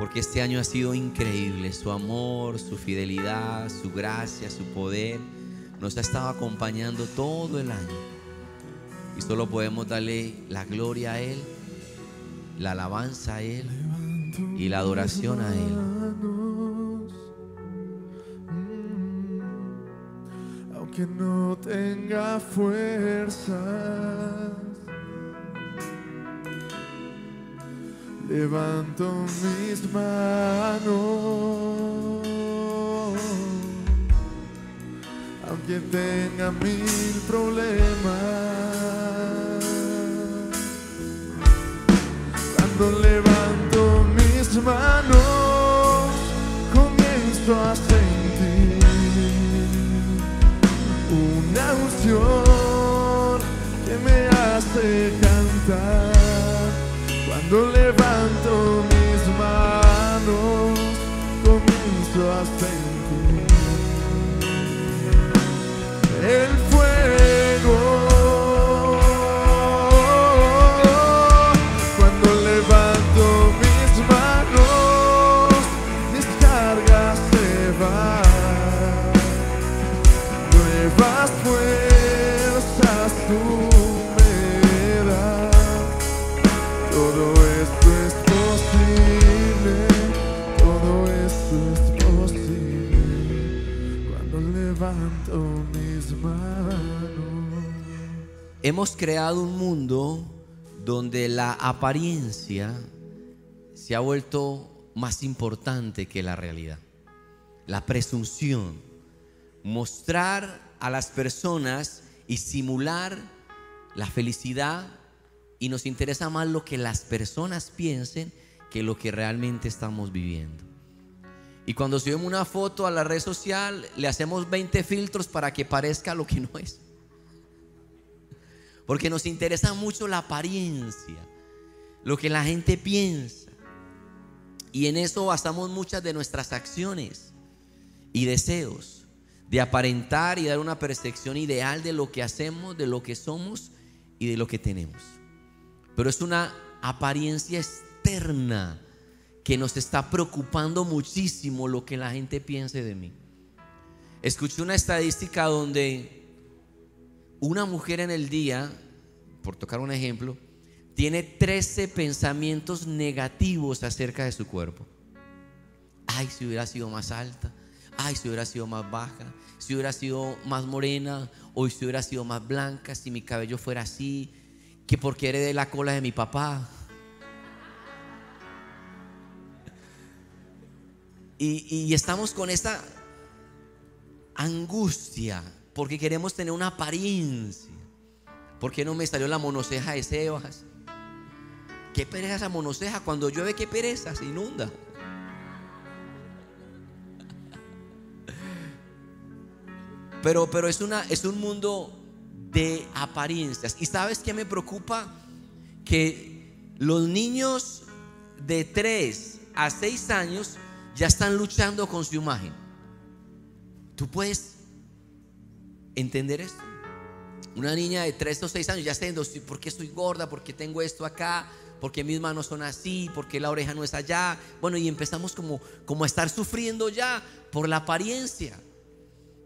porque este año ha sido increíble. Su amor, su fidelidad, su gracia, su poder nos ha estado acompañando todo el año. Y solo podemos darle la gloria a Él, la alabanza a Él y la adoración a Él. Aunque no tenga fuerzas, levanto mis manos. Aunque tenga mil problemas, cuando levanto mis manos, comienzo a sentir una unción que me hace cantar. Cuando levanto mis manos, comienzo a sentir el fuego. Cuando levanto mis manos, mis cargas se van nuevas Hemos creado un mundo donde la apariencia se ha vuelto más importante que la realidad. La presunción, mostrar a las personas y simular la felicidad y nos interesa más lo que las personas piensen que lo que realmente estamos viviendo. Y cuando subimos una foto a la red social, le hacemos 20 filtros para que parezca lo que no es. Porque nos interesa mucho la apariencia, lo que la gente piensa. Y en eso basamos muchas de nuestras acciones y deseos, de aparentar y dar una percepción ideal de lo que hacemos, de lo que somos y de lo que tenemos. Pero es una apariencia externa que nos está preocupando muchísimo lo que la gente piense de mí. Escuché una estadística donde una mujer en el día, por tocar un ejemplo, tiene 13 pensamientos negativos acerca de su cuerpo. Ay, si hubiera sido más alta. Ay, si hubiera sido más baja. Si hubiera sido más morena. O si hubiera sido más blanca. Si mi cabello fuera así. Que porque heredé la cola de mi papá. Y, y estamos con esta angustia porque queremos tener una apariencia. ¿Por qué no me salió la monoceja de Sebas? ¿Qué pereza esa monoceja? Cuando llueve, ¿qué pereza? Se inunda. Pero, pero es, una, es un mundo de apariencias. ¿Y sabes qué me preocupa? Que los niños de 3 a 6 años ya están luchando con su imagen. ¿Tú puedes entender esto? Una niña de 3 o 6 años ya está diciendo, "Sí, ¿por qué soy gorda? ¿Por qué tengo esto acá? ¿Por qué mis manos son así? ¿Por qué la oreja no es allá? Bueno, y empezamos como, como a estar sufriendo ya por la apariencia,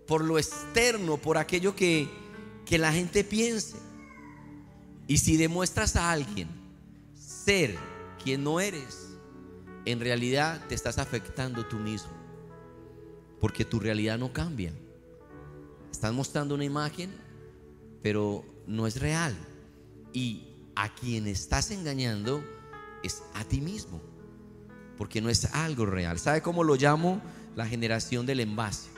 por lo externo, por aquello que, que la gente piense. Y si demuestras a alguien ser quien no eres, en realidad te estás afectando tú mismo. Porque tu realidad no cambia. Estás mostrando una imagen, pero no es real. Y a quien estás engañando es a ti mismo. Porque no es algo real. ¿Sabe cómo lo llamo? La generación del envase.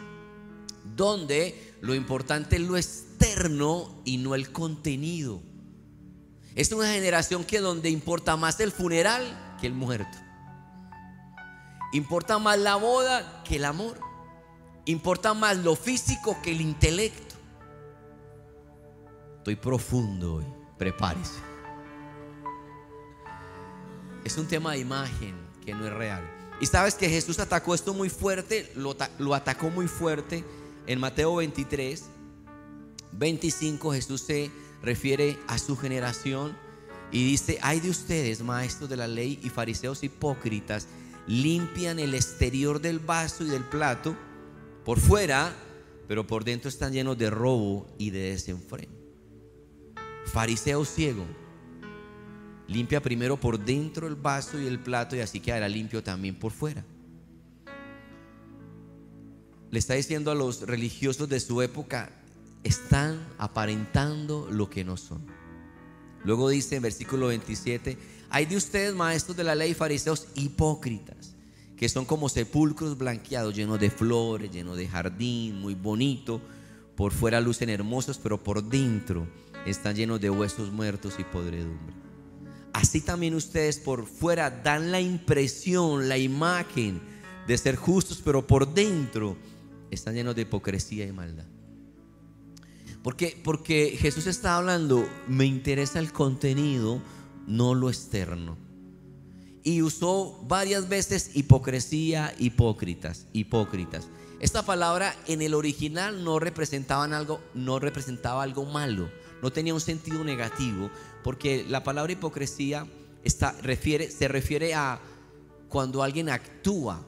Donde lo importante es lo externo y no el contenido. Es una generación que donde importa más el funeral que el muerto. Importa más la boda que el amor. Importa más lo físico que el intelecto. Estoy profundo hoy. Prepárese. Es un tema de imagen que no es real. Y sabes que Jesús atacó esto muy fuerte, lo, lo atacó muy fuerte en Mateo 23, 25. Jesús se refiere a su generación y dice, hay de ustedes, maestros de la ley y fariseos hipócritas, limpian el exterior del vaso y del plato por fuera, pero por dentro están llenos de robo y de desenfreno. Fariseo ciego, limpia primero por dentro el vaso y el plato y así quedará limpio también por fuera. Le está diciendo a los religiosos de su época, están aparentando lo que no son. Luego dice en versículo 27, hay de ustedes maestros de la ley fariseos hipócritas, que son como sepulcros blanqueados, llenos de flores, llenos de jardín, muy bonito. Por fuera lucen hermosos, pero por dentro están llenos de huesos muertos y podredumbre. Así también ustedes por fuera dan la impresión, la imagen de ser justos, pero por dentro están llenos de hipocresía y maldad. Porque, porque Jesús está hablando, me interesa el contenido, no lo externo. Y usó varias veces hipocresía, hipócritas, hipócritas. Esta palabra en el original no representaban algo, no representaba algo malo, no tenía un sentido negativo, porque la palabra hipocresía está, refiere, se refiere a cuando alguien actúa.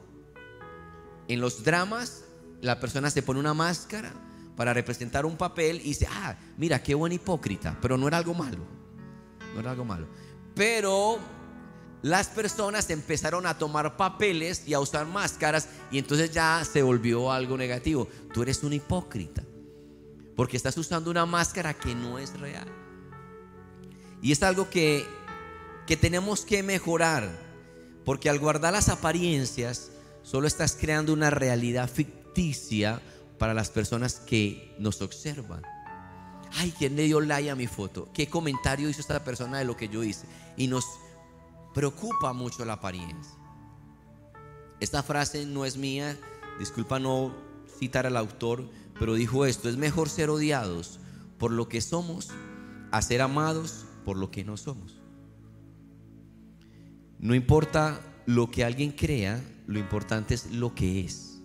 En los dramas, la persona se pone una máscara para representar un papel y dice, ah, mira, qué buen hipócrita, pero no era algo malo, no era algo malo. Pero las personas empezaron a tomar papeles y a usar máscaras y entonces ya se volvió algo negativo. Tú eres un hipócrita porque estás usando una máscara que no es real. Y es algo que, que tenemos que mejorar porque al guardar las apariencias solo estás creando una realidad ficticia para las personas que nos observan. Ay, ¿quién le dio like a mi foto? ¿Qué comentario hizo esta persona de lo que yo hice? Y nos preocupa mucho la apariencia. Esta frase no es mía, disculpa no citar al autor, pero dijo esto, es mejor ser odiados por lo que somos a ser amados por lo que no somos. No importa lo que alguien crea, lo importante es lo que es.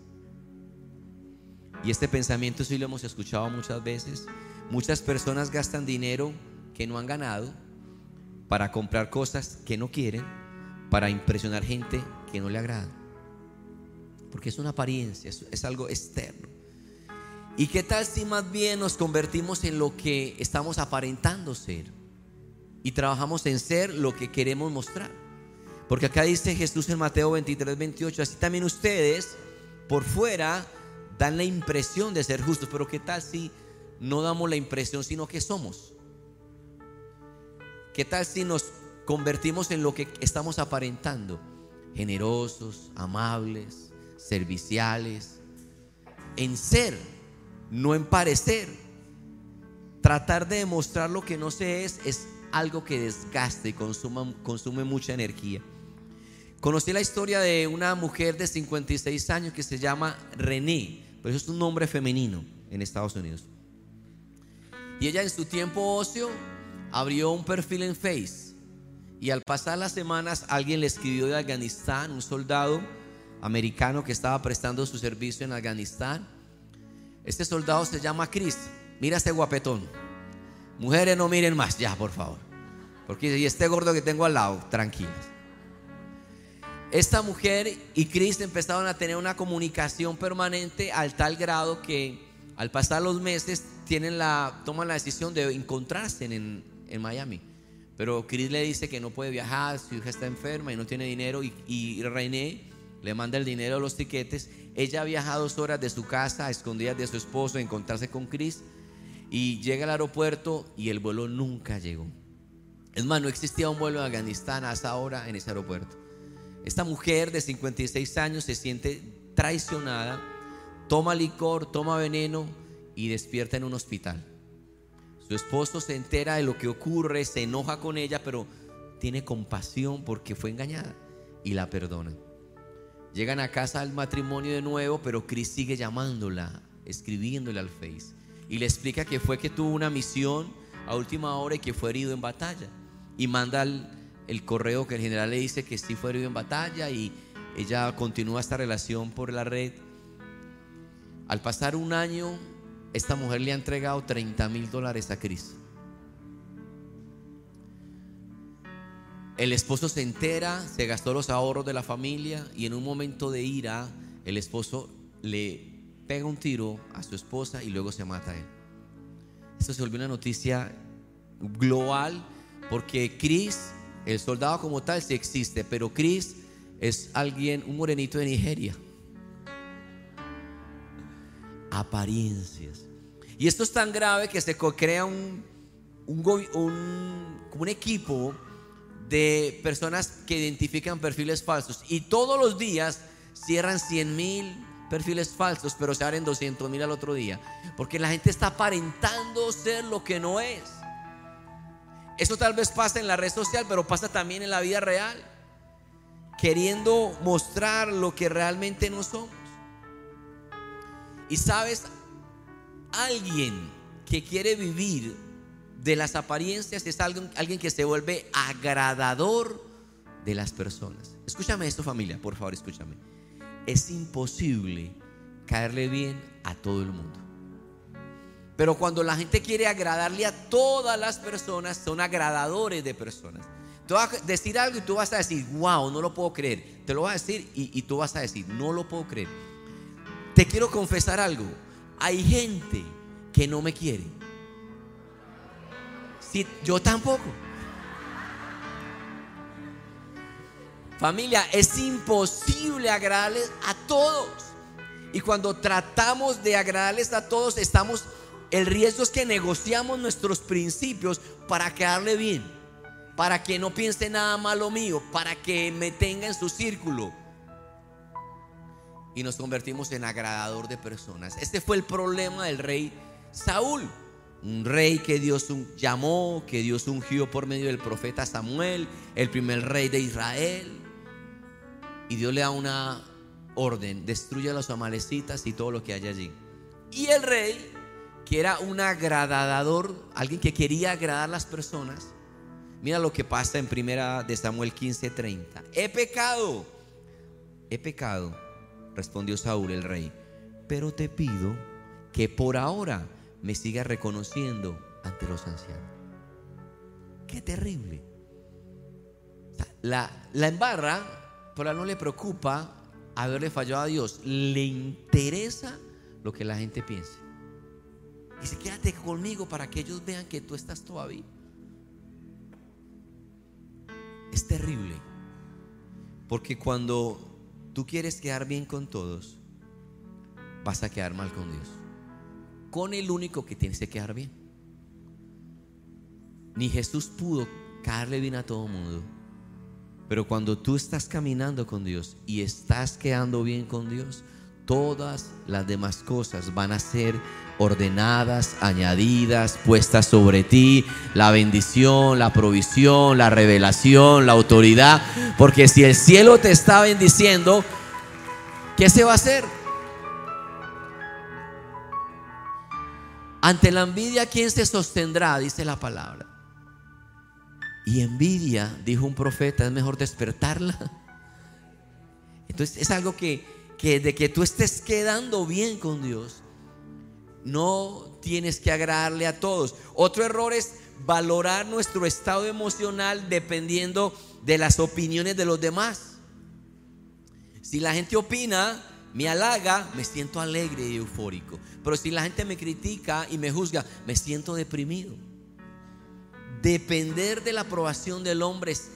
Y este pensamiento sí lo hemos escuchado muchas veces. Muchas personas gastan dinero que no han ganado para comprar cosas que no quieren, para impresionar gente que no le agrada. Porque es una apariencia, es, algo externo. ¿Y qué tal si más bien nos convertimos en lo que estamos aparentando ser? Y trabajamos en ser lo que queremos mostrar. Porque acá dice Jesús en Mateo 23, 28, así también ustedes por fuera dan la impresión de ser justos, pero ¿qué tal si no damos la impresión, sino que somos? ¿Qué tal si nos convertimos en lo que estamos aparentando? Generosos, amables, serviciales, en ser, no en parecer. Tratar de demostrar lo que no se es es algo que desgaste y consume mucha energía. Conocí la historia de una mujer de 56 años que se llama René, pero eso es un nombre femenino en Estados Unidos. Y ella en su tiempo ocio abrió un perfil en Face. Y al pasar las semanas alguien le escribió de Afganistán, un soldado americano que estaba prestando su servicio en Afganistán. Este soldado se llama Chris. Mira este guapetón. Mujeres no miren más, ya, por favor. Porque y este gordo que tengo al lado, tranquilas. Esta mujer y Cristo empezaron a tener una comunicación permanente al tal grado que al pasar los meses tienen la, toman la decisión de encontrarse en, Miami. Pero Chris le dice que no puede viajar, su hija está enferma y no tiene dinero y, y le manda el dinero, los tiquetes. Ella viaja dos horas de su casa a escondidas de su esposo a encontrarse con Chris y llega al aeropuerto y el vuelo nunca llegó. Es más, no existía un vuelo de Afganistán hasta ahora en ese aeropuerto. Esta mujer de 56 años se siente traicionada, toma licor, toma veneno y despierta en un hospital. Su esposo se entera de lo que ocurre, se enoja con ella, pero tiene compasión porque fue engañada y la perdona. Llegan a casa al matrimonio de nuevo, pero Chris sigue llamándola, escribiéndole al Face. Y le explica que fue que tuvo una misión a última hora y que fue herido en batalla. Y manda al, el correo que el general le dice que sí fue herido en batalla y ella continúa esta relación por la red. Al pasar un año, esta mujer le ha entregado 30 mil dólares a Cris. El esposo se entera, se gastó los ahorros de la familia y en un momento de ira el esposo le pega un tiro a su esposa y luego se mata a él. Esto se volvió una noticia global porque Chris, el soldado como tal, sí existe, pero Chris es alguien, un morenito de Nigeria. Apariencias. Y esto es tan grave que se crea un, un, equipo de personas que identifican perfiles falsos. Y todos los días cierran 100 mil perfiles falsos, pero se abren 200 mil al otro día. Porque la gente está aparentando ser lo que no es. Eso tal vez pasa en la red social, pero pasa también en la vida real. Queriendo mostrar lo que realmente no somos. Y sabes, alguien que quiere vivir de las apariencias es alguien, que se vuelve agradador de las personas. Escúchame esto familia, por favor, escúchame. Es imposible caerle bien a todo el mundo. Pero cuando la gente quiere agradarle a todas las personas, son agradadores de personas. Tú vas a decir algo y tú vas a decir, wow, no lo puedo creer. Te lo vas a decir y, y tú vas a decir, no lo puedo creer. Te quiero confesar algo. Hay gente que no me quiere. Si, yo tampoco. Familia, es imposible agradarles a todos. Y cuando tratamos de agradarles a todos, estamos, el riesgo es que negociamos nuestros principios para quedarle bien, para que no piense nada malo mío, para que me tenga en su círculo. Y nos convertimos en agradador de personas. Este fue el problema del rey Saúl. Un rey que Dios llamó, que Dios ungió por medio del profeta Samuel, el primer rey de Israel. Y Dios le da una orden, destruye a los amalecitas y todo lo que hay allí. Y el rey, que era un agradador, alguien que quería agradar a las personas, mira lo que pasa en primera de Samuel 15:30. He pecado, he pecado, respondió Saúl el rey, pero te pido que por ahora me siga reconociendo ante los ancianos. Qué terrible. La, la embarra, pero no le preocupa haberle fallado a Dios. Le interesa lo que la gente piense. Dice, quédate conmigo para que ellos vean que tú estás todavía. Es terrible. Porque cuando tú quieres quedar bien con todos, vas a quedar mal con Dios con el único que tienes que quedar bien. Ni Jesús pudo caerle bien a todo mundo. Pero cuando tú estás caminando con Dios y estás quedando bien con Dios, todas las demás cosas van a ser ordenadas, añadidas, puestas sobre ti, la bendición, la provisión, la revelación, la autoridad, porque si el cielo te está bendiciendo, ¿qué se va a hacer? Ante la envidia, ¿quién se sostendrá? Dice la palabra. Y envidia, dijo un profeta, es mejor despertarla. Entonces es algo que, que de que tú estés quedando bien con Dios, no tienes que agradarle a todos. Otro error es valorar nuestro estado emocional dependiendo de las opiniones de los demás. Si la gente opina, me halaga, me siento alegre y eufórico. Pero si la gente me critica y me juzga, me siento deprimido. Depender de la aprobación del hombre es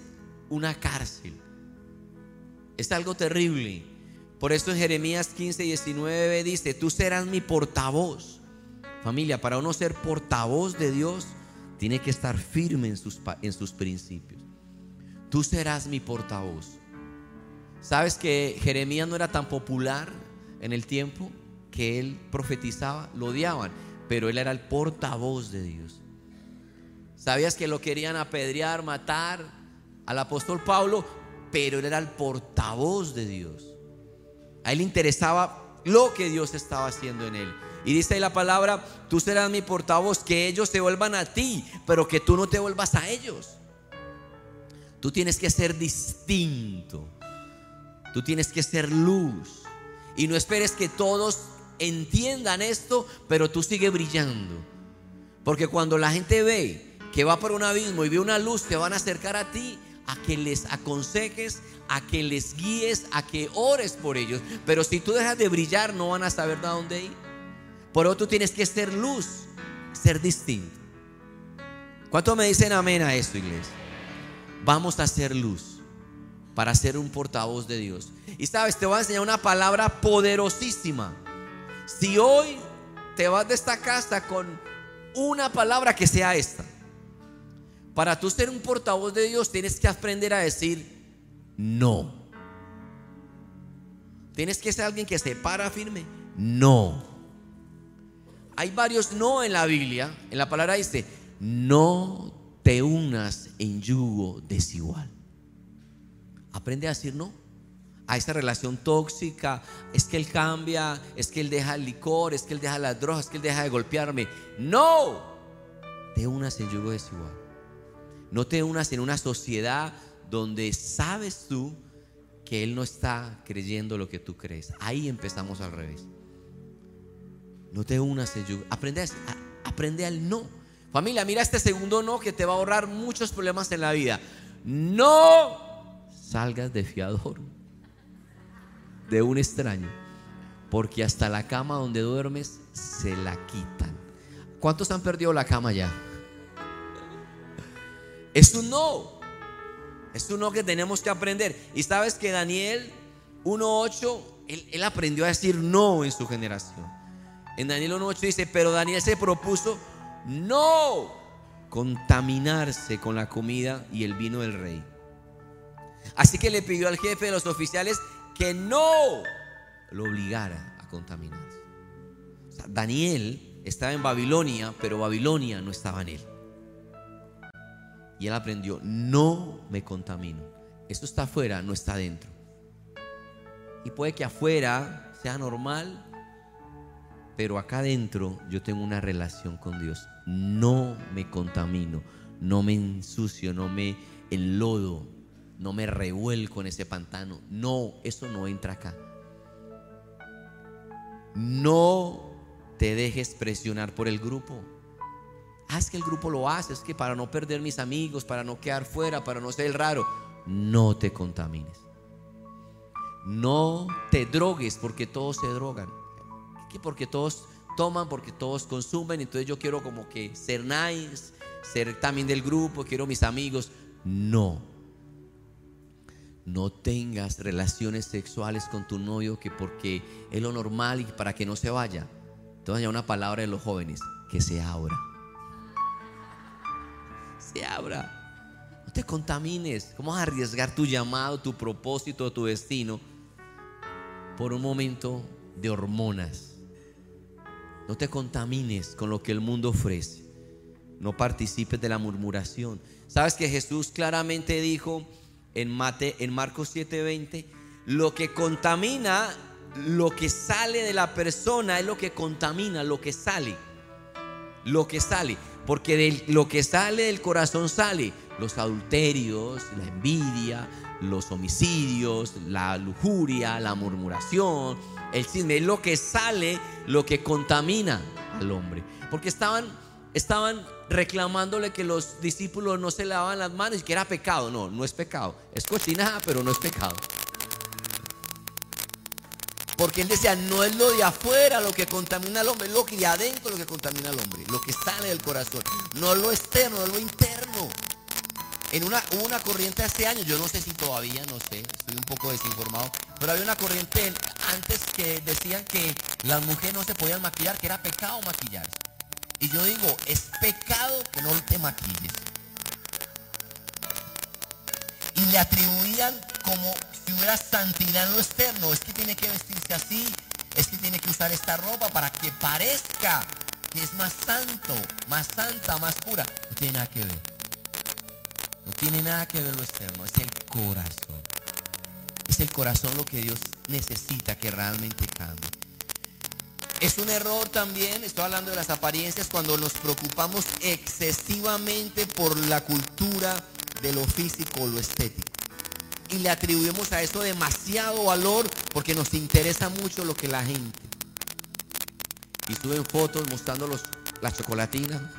una cárcel. Es algo terrible. Por eso en Jeremías 15, 19 dice, tú serás mi portavoz. Familia, para uno ser portavoz de Dios, tiene que estar firme en sus, en sus principios. Tú serás mi portavoz. ¿Sabes que Jeremías no era tan popular en el tiempo que él profetizaba? Lo odiaban, pero él era el portavoz de Dios. ¿Sabías que lo querían apedrear, matar al apóstol Pablo? Pero él era el portavoz de Dios. A él le interesaba lo que Dios estaba haciendo en él. Y dice ahí la palabra, tú serás mi portavoz, que ellos se vuelvan a ti, pero que tú no te vuelvas a ellos. Tú tienes que ser distinto. Tú tienes que ser luz. Y no esperes que todos entiendan esto, pero tú sigue brillando. Porque cuando la gente ve que va por un abismo y ve una luz, te van a acercar a ti a que les aconsejes, a que les guíes, a que ores por ellos. Pero si tú dejas de brillar, no van a saber a dónde ir. Por eso tú tienes que ser luz, ser distinto. ¿Cuánto me dicen amén a esto, iglesia? Vamos a ser luz para ser un portavoz de Dios. Y sabes, te voy a enseñar una palabra poderosísima. Si hoy te vas de esta casa con una palabra que sea esta. Para tú ser un portavoz de Dios tienes que aprender a decir no. Tienes que ser alguien que se para firme. No. Hay varios no en la Biblia. En la palabra dice, no te unas en yugo desigual. Aprende a decir no a esa relación tóxica, es que él cambia, es que él deja el licor, es que él deja las drogas, es que él deja de golpearme. No, te unas en yugo desigual. No te unas en una sociedad donde sabes tú que él no está creyendo lo que tú crees. Ahí empezamos al revés. No te unas en yugo. Aprende, aprende al no. Familia, mira este segundo no que te va a ahorrar muchos problemas en la vida. No salgas de fiador de un extraño, porque hasta la cama donde duermes se la quitan. ¿Cuántos han perdido la cama ya? Es un no. Es un no que tenemos que aprender. Y sabes que Daniel 1.8, él, él aprendió a decir no en su generación. En Daniel 1.8 dice, pero Daniel se propuso no contaminarse con la comida y el vino del rey. Así que le pidió al jefe de los oficiales que no lo obligara a contaminarse. Daniel estaba en Babilonia, pero Babilonia no estaba en él. Y él aprendió, no me contamino. Esto está afuera, no está adentro. Y puede que afuera sea normal, pero acá adentro yo tengo una relación con Dios. No me contamino, no me ensucio, no me enlodo, no me revuelco en ese pantano. No, eso no entra acá. No te dejes presionar por el grupo. Es que el grupo lo hace, es que para no perder mis amigos, para no quedar fuera, para no ser el raro, no te contamines. No te drogues porque todos se drogan. Que porque todos toman, porque todos consumen, entonces yo quiero como que ser nice, ser también del grupo, quiero mis amigos. No no tengas relaciones sexuales con tu novio que porque es lo normal y para que no se vaya. Te voy a una palabra de los jóvenes, que se abra. Se abra. No te contamines. ¿Cómo vas a arriesgar tu llamado, tu propósito, tu destino por un momento de hormonas? No te contamines con lo que el mundo ofrece. No participes de la murmuración. ¿Sabes que Jesús claramente dijo en, Mate, en Marcos 7:20, lo que contamina, lo que sale de la persona es lo que contamina, lo que sale. Lo que sale. Porque de lo que sale del corazón sale los adulterios, la envidia, los homicidios, la lujuria, la murmuración, el chisme. Es lo que sale, lo que contamina al hombre. Porque estaban, estaban reclamándole que los discípulos no se lavaban las manos y que era pecado. No, no es pecado. Es cochinada, pero no es pecado. Porque él decía, no es lo de afuera lo que contamina al hombre, es lo que de adentro lo que contamina al hombre, lo que sale del corazón. No lo externo, es lo interno. En una, una corriente este año, yo no sé si todavía, no sé, estoy un poco desinformado, pero había una corriente antes que decían que las mujeres no se podían maquillar, que era pecado maquillarse. Y yo digo, es pecado que no te maquilles. Y le atribuían como si hubiera santidad en lo externo. Es que tiene que vestirse así. Es que tiene que usar esta ropa para que parezca que es más santo, más santa, más pura. No tiene nada que ver. No tiene nada que ver lo externo. Es el corazón. Es el corazón lo que Dios necesita que realmente cambie. Es un error también, estoy hablando de las apariencias, cuando nos preocupamos excesivamente por la cultura de lo físico o lo estético. Y le atribuimos a eso demasiado valor porque nos interesa mucho lo que la gente. Y suben fotos mostrando los, la chocolatina.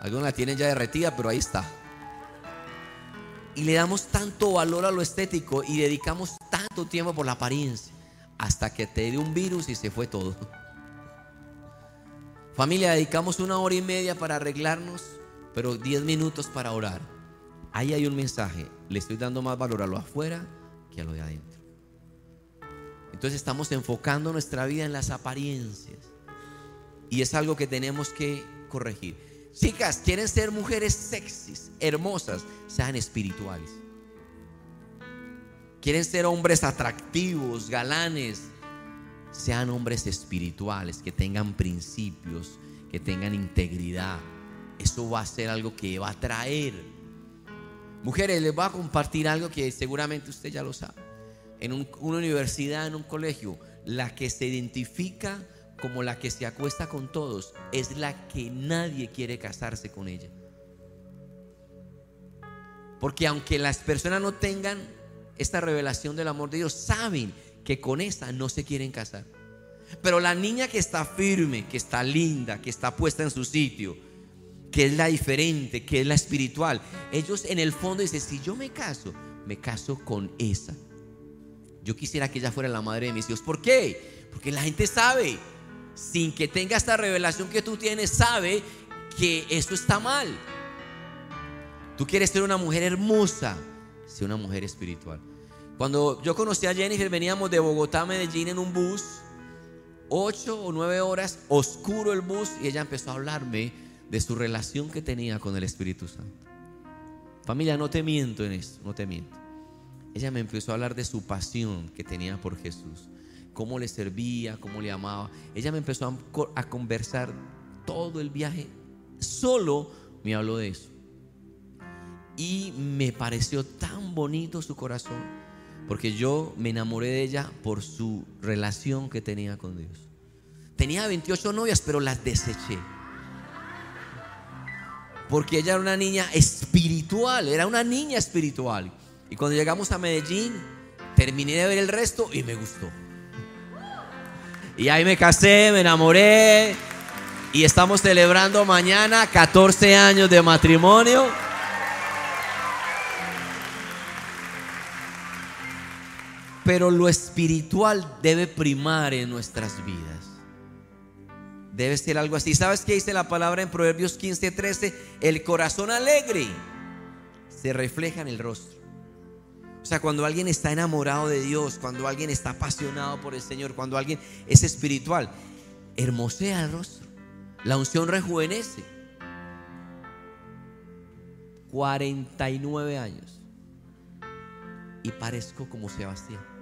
Algunos la tienen ya derretida, pero ahí está. y le damos tanto valor a lo estético y dedicamos tanto tiempo por la apariencia hasta que te dio un virus y se fue todo. Familia, dedicamos una hora y media para arreglarnos, pero 10 minutos para orar. Ahí hay un mensaje. Le estoy dando más valor a lo afuera que a lo de adentro. Entonces estamos enfocando nuestra vida en las apariencias. Y es algo que tenemos que corregir. Chicas, quieren ser mujeres sexys, hermosas, sean espirituales. Quieren ser hombres atractivos, galanes, sean hombres espirituales, que tengan principios, que tengan integridad. Eso va a ser algo que va a traer. Mujeres, les voy a compartir algo que seguramente usted ya lo sabe. En una universidad, en un colegio, la que se identifica como la que se acuesta con todos es la que nadie quiere casarse con ella. Porque aunque las personas no tengan esta revelación del amor de Dios, saben que con esa no se quieren casar. Pero la niña que está firme, que está linda, que está puesta en su sitio, que es la diferente, que es la espiritual, ellos en el fondo dicen, si yo me caso, me caso con esa. Yo quisiera que ella fuera la madre de mis hijos. ¿Por qué? Porque la gente sabe sin que tenga esta revelación que tú tienes, sabe que eso está mal. Tú quieres ser una mujer hermosa, ser una mujer espiritual. Cuando yo conocí a Jennifer, veníamos de Bogotá a Medellín en un bus, ocho o nueve horas, oscuro el bus, y ella empezó a hablarme de su relación que tenía con el Espíritu Santo. Familia, no te miento en eso, no te miento. Ella me empezó a hablar de su pasión que tenía por Jesús cómo le servía, cómo le amaba. Ella me empezó a, conversar todo el viaje, solo me habló de eso. Y me pareció tan bonito su corazón, porque yo me enamoré de ella por su relación que tenía con Dios. Tenía 28 novias, pero las deseché. Porque ella era una niña espiritual, era una niña espiritual. Y cuando llegamos a Medellín, terminé de ver el resto y me gustó. Y ahí me casé, me enamoré. Y estamos celebrando mañana 14 años de matrimonio. Pero lo espiritual debe primar en nuestras vidas. Debe ser algo así. ¿Sabes qué dice la palabra en Proverbios 15:13? El corazón alegre se refleja en el rostro. O sea, cuando alguien está enamorado de Dios, cuando alguien está apasionado por el Señor, cuando alguien es espiritual, hermosea el rostro. La unción rejuvenece. 49 años. Y parezco como Sebastián.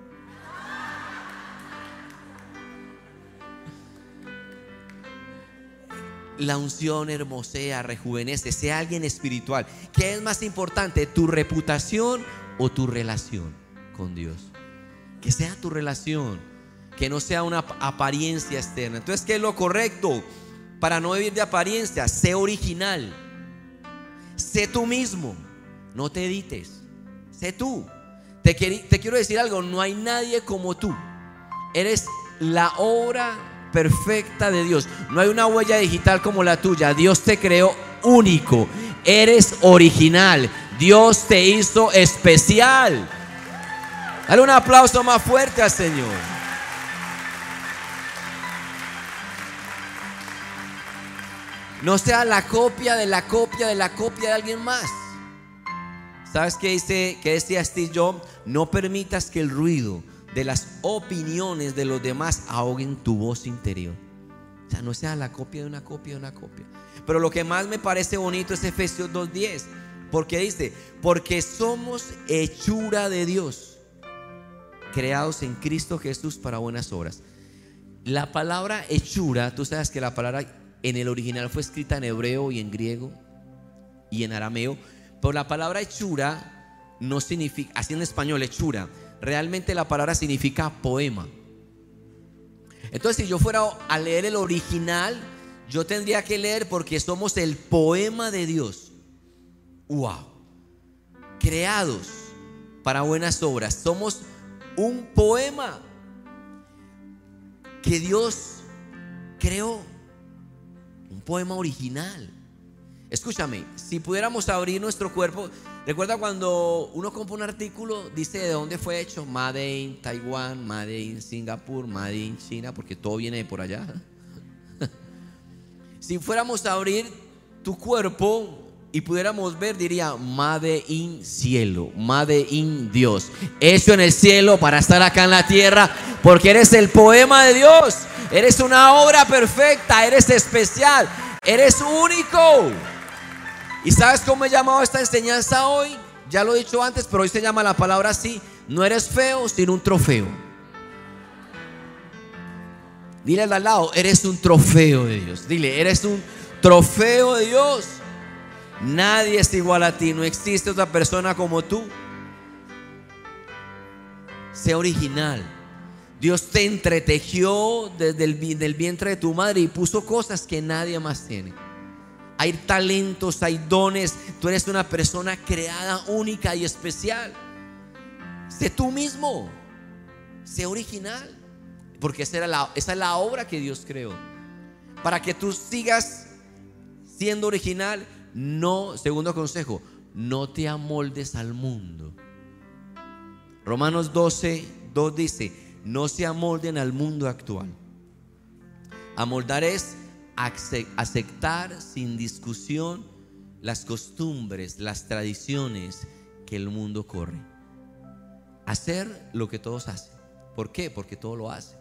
La unción hermosea, rejuvenece, sea alguien espiritual. ¿Qué es más importante, tu reputación o tu relación con Dios. Que sea tu relación, que no sea una apariencia externa. Entonces, ¿qué es lo correcto? Para no vivir de apariencia, sé original. Sé tú mismo. No te edites. Sé tú. Te, te quiero decir algo, no hay nadie como tú. Eres la obra perfecta de Dios. No hay una huella digital como la tuya. Dios te creó único. Eres original. Dios te hizo especial. Dale un aplauso más fuerte al Señor. No sea la copia de la copia de la copia de alguien más. ¿Sabes qué dice que decía Steve Jobs? No permitas que el ruido de las opiniones de los demás ahoguen tu voz interior. O sea, no sea la copia de una copia de una copia. Pero lo que más me parece bonito es Efesios 2.10. Porque dice, porque somos hechura de Dios, creados en Cristo Jesús para buenas obras. La palabra hechura, tú sabes que la palabra en el original fue escrita en hebreo y en griego y en arameo, pero la palabra hechura no significa, así en español, hechura, realmente la palabra significa poema. Entonces, si yo fuera a leer el original, yo tendría que leer porque somos el poema de Dios. Wow. Creados para buenas obras. Somos un poema que Dios creó. Un poema original. Escúchame, si pudiéramos abrir nuestro cuerpo, Recuerda cuando uno compra un artículo, dice de dónde fue hecho, Made in Taiwán, Made in Singapur, Made in China, porque todo viene de por allá. si fuéramos a abrir tu cuerpo y pudiéramos ver, diría, Made in cielo, Made in Dios. Hecho en el cielo para estar acá en la tierra, porque eres el poema de Dios. Eres una obra perfecta, eres especial, eres único. ¿Y sabes cómo he llamado esta enseñanza hoy? Ya lo he dicho antes, pero hoy se llama la palabra así. No eres feo, sino un trofeo. Dile al lado, eres un trofeo de Dios. Dile, eres un trofeo de Dios. Nadie es igual a ti, no existe otra persona como tú. Sea original. Dios te entretejió desde el vientre de tu madre y puso cosas que nadie más tiene hay talentos, hay dones. Tú eres una persona creada única y especial. Sé tú mismo. Sé original. Porque esa, la, es la obra que Dios creó. Para que tú sigas siendo original, no, segundo consejo, no te amoldes al mundo. Romanos 12, 2 dice, no se amolden al mundo actual. Amoldar es aceptar sin discusión las costumbres, las tradiciones que el mundo corre. Hacer lo que todos hacen. ¿Por qué? Porque todo lo hace.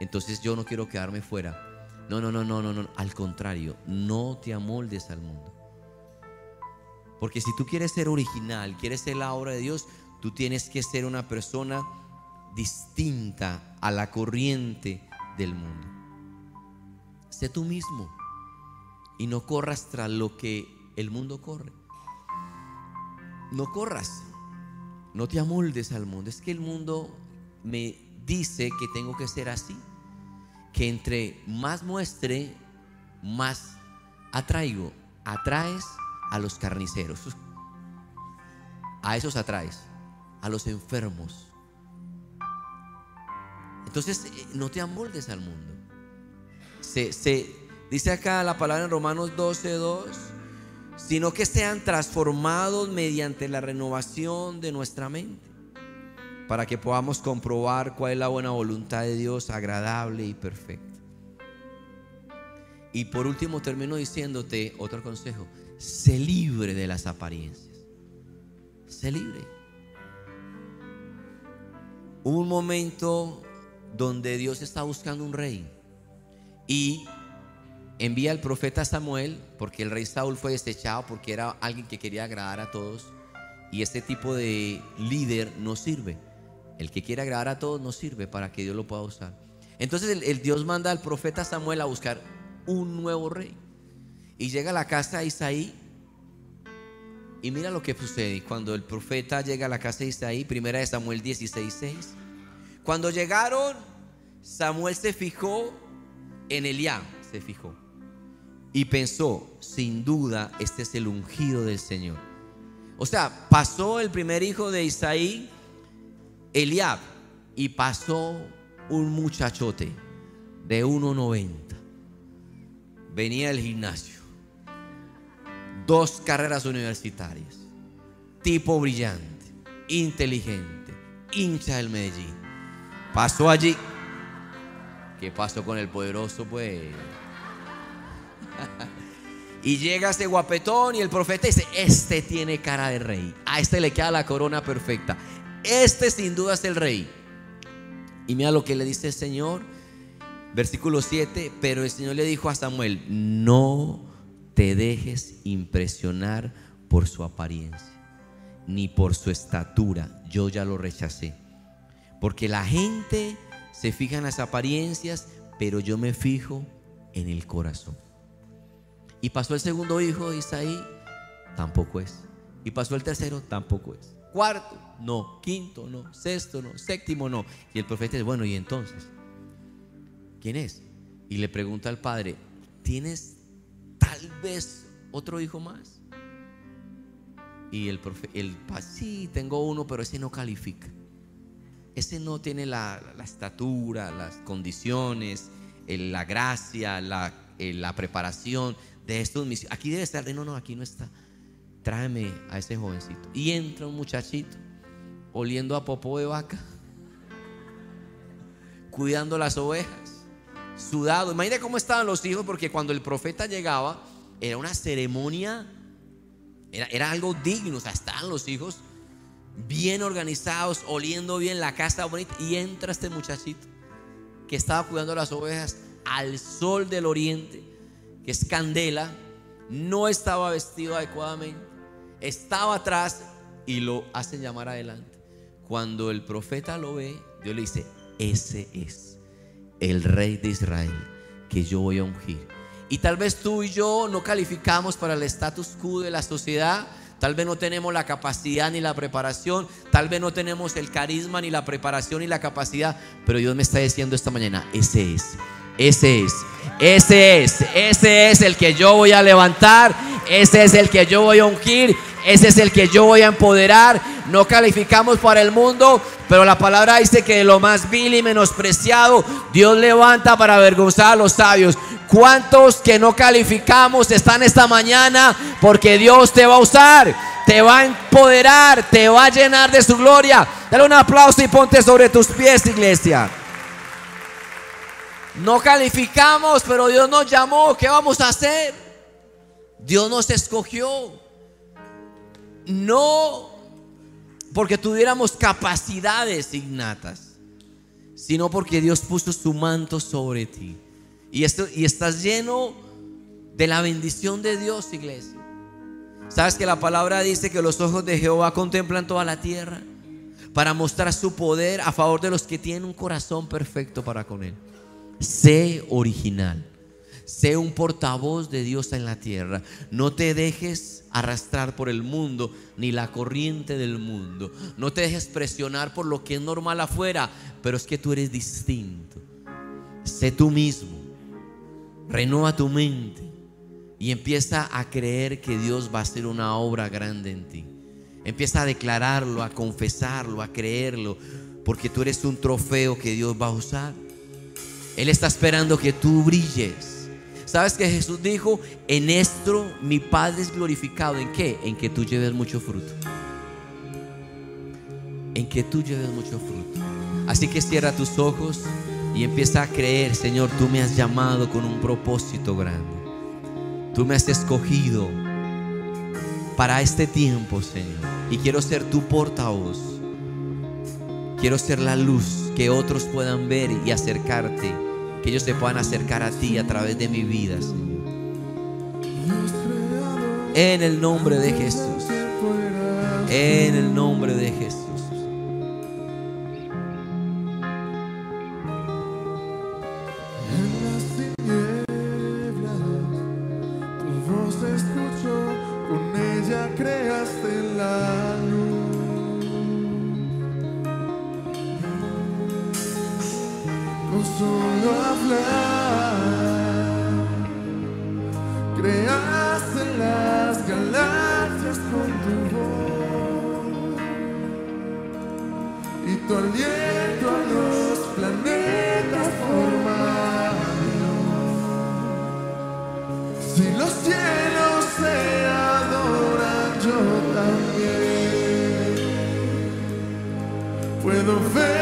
Entonces yo no quiero quedarme fuera. No, no, no, no, no, no. Al contrario, no te amoldes al mundo. Porque si tú quieres ser original, quieres ser la obra de Dios, tú tienes que ser una persona distinta a la corriente del mundo. Sé tú mismo y no corras tras lo que el mundo corre. No corras, no te amoldes al mundo. Es que el mundo me dice que tengo que ser así. Que entre más muestre, más atraigo. Atraes a los carniceros. A esos atraes. A los enfermos. Entonces, eh, no te amoldes al mundo se, dice acá la palabra en Romanos 12, 2, sino que sean transformados mediante la renovación de nuestra mente, para que podamos comprobar cuál es la buena voluntad de Dios, agradable y perfecta. Y por último termino diciéndote otro consejo, sé libre de las apariencias, sé libre. Un momento donde Dios está buscando un rey y envía al profeta Samuel, porque el rey Saúl fue desechado porque era alguien que quería agradar a todos. Y este tipo de líder no sirve. El que quiere agradar a todos no sirve para que Dios lo pueda usar. Entonces el, Dios manda al profeta Samuel a buscar un nuevo rey. Y llega a la casa de Isaí. Y mira lo que sucede. Cuando el profeta llega a la casa de Isaí, primera de Samuel 16:6. Cuando llegaron, Samuel se fijó en Eliab se fijó y pensó, sin duda, este es el ungido del Señor. O sea, pasó el primer hijo de Isaí, Eliab, y pasó un muchachote de 1,90. Venía del gimnasio, dos carreras universitarias, tipo brillante, inteligente, hincha del Medellín. Pasó allí ¿Qué pasó con el poderoso, pues? y llega ese guapetón y el profeta dice, este tiene cara de rey. A este le queda la corona perfecta. Este sin duda es el rey. Y mira lo que le dice el Señor. Versículo 7, pero el Señor le dijo a Samuel, no te dejes impresionar por su apariencia, ni por su estatura. Yo ya lo rechacé. Porque la gente se fijan las apariencias, pero yo me fijo en el corazón. Y pasó el segundo hijo Isaí, tampoco es. Y pasó el tercero, tampoco es. Cuarto, no. Quinto, no. Sexto, no. Séptimo, no. Y el profeta dice, bueno, ¿y entonces? ¿Quién es? Y le pregunta al padre, ¿tienes tal vez otro hijo más? Y el profeta, el, sí, tengo uno, pero ese no califica ese no tiene la, estatura, las condiciones, la gracia, la, la, preparación de estos misioneros. Aquí debe estar, no, no, aquí no está. tráeme a ese jovencito. Y entra un muchachito oliendo a popó de vaca, cuidando las ovejas, sudado. Imagina cómo estaban los hijos, porque cuando el profeta llegaba, era una ceremonia, era, era algo digno, o sea, estaban los hijos bien organizados, oliendo bien la casa bonita, y entra este muchachito que estaba cuidando las ovejas al sol del oriente, que es candela, no estaba vestido adecuadamente, estaba atrás y lo hacen llamar adelante. Cuando el profeta lo ve, Dios le dice, ese es el rey de Israel que yo voy a ungir. Y tal vez tú y yo no calificamos para el status quo de la sociedad, Tal vez no tenemos la capacidad ni la preparación, tal vez no tenemos el carisma ni la preparación ni la capacidad, pero Dios me está diciendo esta mañana, ese es, ese es, ese es, ese es el que yo voy a levantar, ese es el que yo voy a ungir, ese es el que yo voy a empoderar. No calificamos para el mundo, pero la palabra dice que de lo más vil y menospreciado, Dios levanta para avergonzar a los sabios. ¿Cuántos que no calificamos están esta mañana? Porque Dios te va a usar, te va a empoderar, te va a llenar de su gloria. Dale un aplauso y ponte sobre tus pies, iglesia. No calificamos, pero Dios nos llamó. ¿Qué vamos a hacer? Dios nos escogió. No porque tuviéramos capacidades innatas, sino porque Dios puso su manto sobre ti. Y, esto, y estás lleno de la bendición de Dios, iglesia. ¿Sabes que la palabra dice que los ojos de Jehová contemplan toda la tierra para mostrar su poder a favor de los que tienen un corazón perfecto para con Él? Sé original. Sé un portavoz de Dios en la tierra. No te dejes arrastrar por el mundo ni la corriente del mundo. No te dejes presionar por lo que es normal afuera, pero es que tú eres distinto. Sé tú mismo. Renueva tu mente y empieza a creer que Dios va a hacer una obra grande en ti. Empieza a declararlo, a confesarlo, a creerlo, porque tú eres un trofeo que Dios va a usar. Él está esperando que tú brilles. ¿Sabes que Jesús dijo? En esto mi Padre es glorificado. ¿En qué? En que tú lleves mucho fruto. En que tú lleves mucho fruto. Así que cierra tus ojos y empieza a creer, Señor, tú me has llamado con un propósito grande. Tú me has escogido para este tiempo, Señor. Y quiero ser tu portavoz. Quiero ser la luz que otros puedan ver y acercarte. Que ellos se puedan acercar a ti a través de mi vida, Señor. En el nombre de Jesús. En el nombre de Jesús hablar. Creaste las galaxias con tu voz y tu aliento a los planetas formados. Si los cielos se adoran, yo también puedo ver.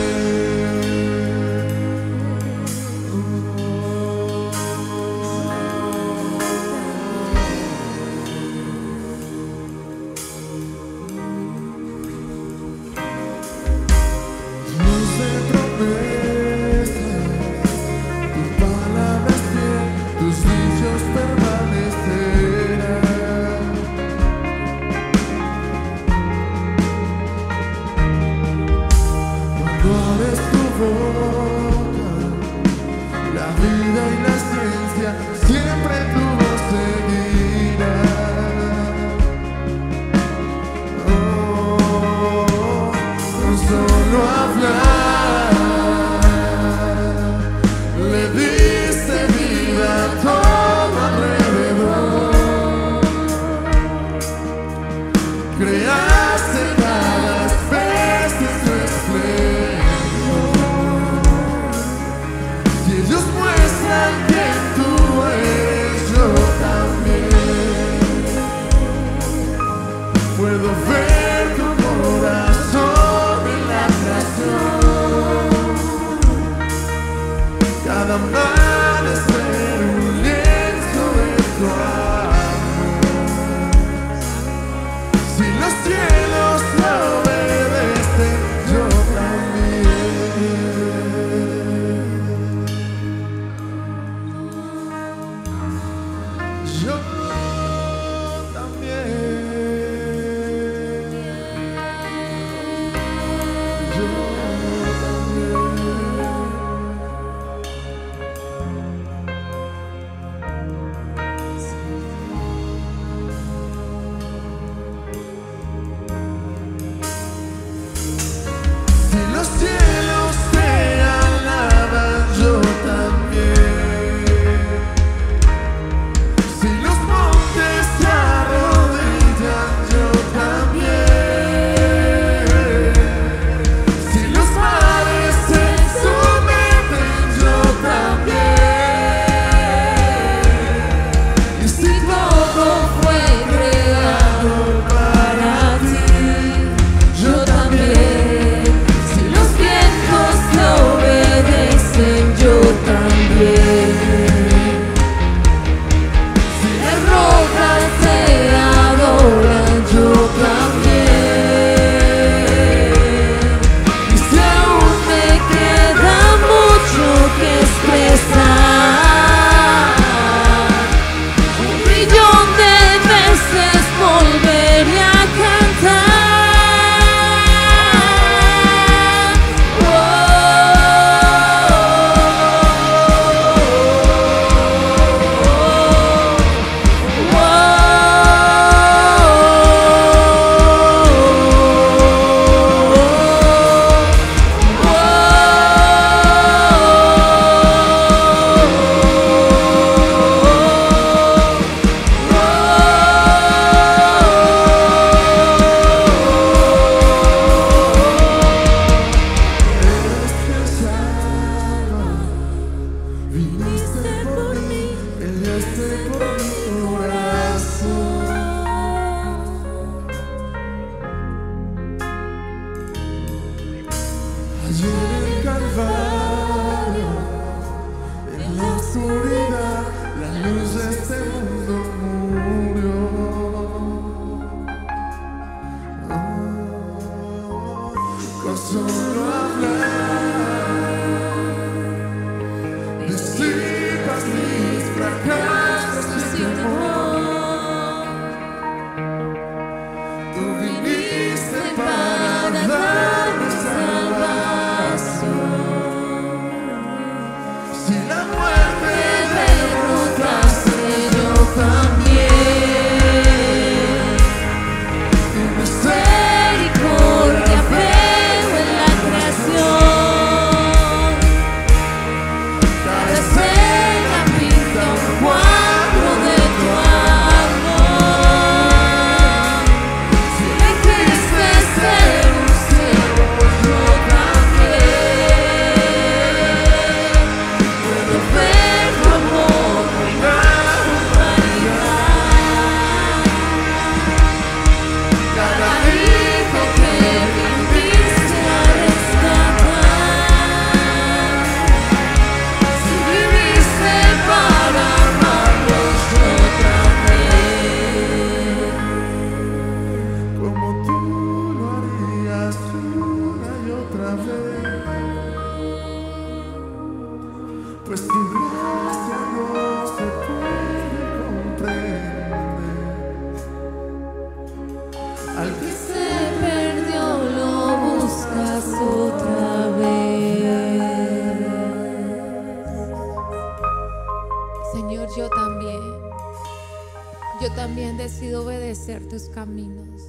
your Señor, yo también, yo también decido obedecer tus caminos.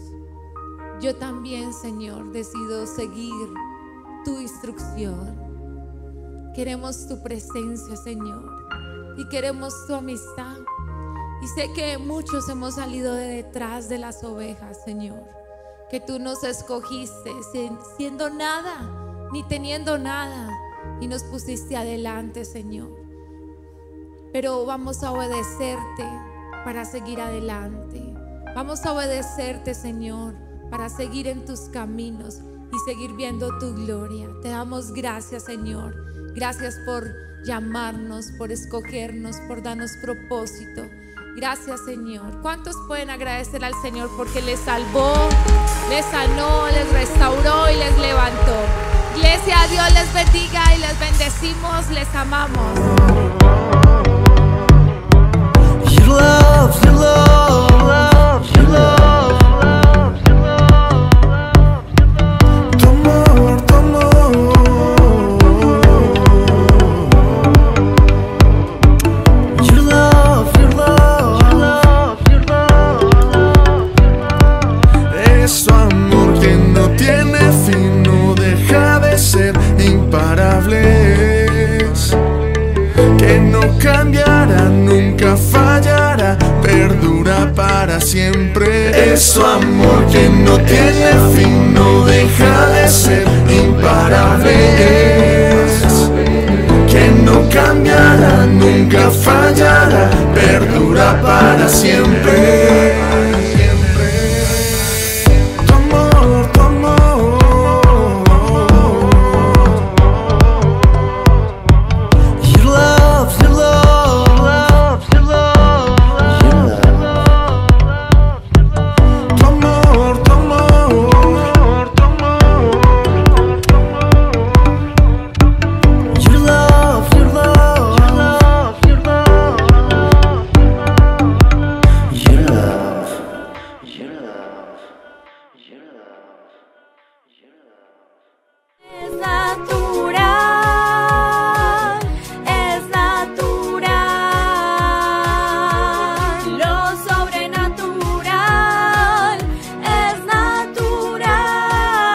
Yo también, Señor, decido seguir tu instrucción. Queremos tu presencia, Señor, y queremos tu amistad. Y sé que muchos hemos salido de detrás de las ovejas, Señor. Que tú nos escogiste siendo nada, ni teniendo nada, y nos pusiste adelante, Señor. Pero vamos a obedecerte para seguir adelante. Vamos a obedecerte, Señor, para seguir en tus caminos y seguir viendo tu gloria. Te damos gracias, Señor. Gracias por llamarnos, por escogernos, por darnos propósito. Gracias, Señor. ¿Cuántos pueden agradecer al Señor porque les salvó, les sanó, les restauró y les levantó? Iglesia, Dios les bendiga y les bendecimos, les amamos. love, your love. Siempre. Es tu amor que no tiene fin, no deja de ser imparable. Que no cambiará, nunca fallará, perdura para siempre.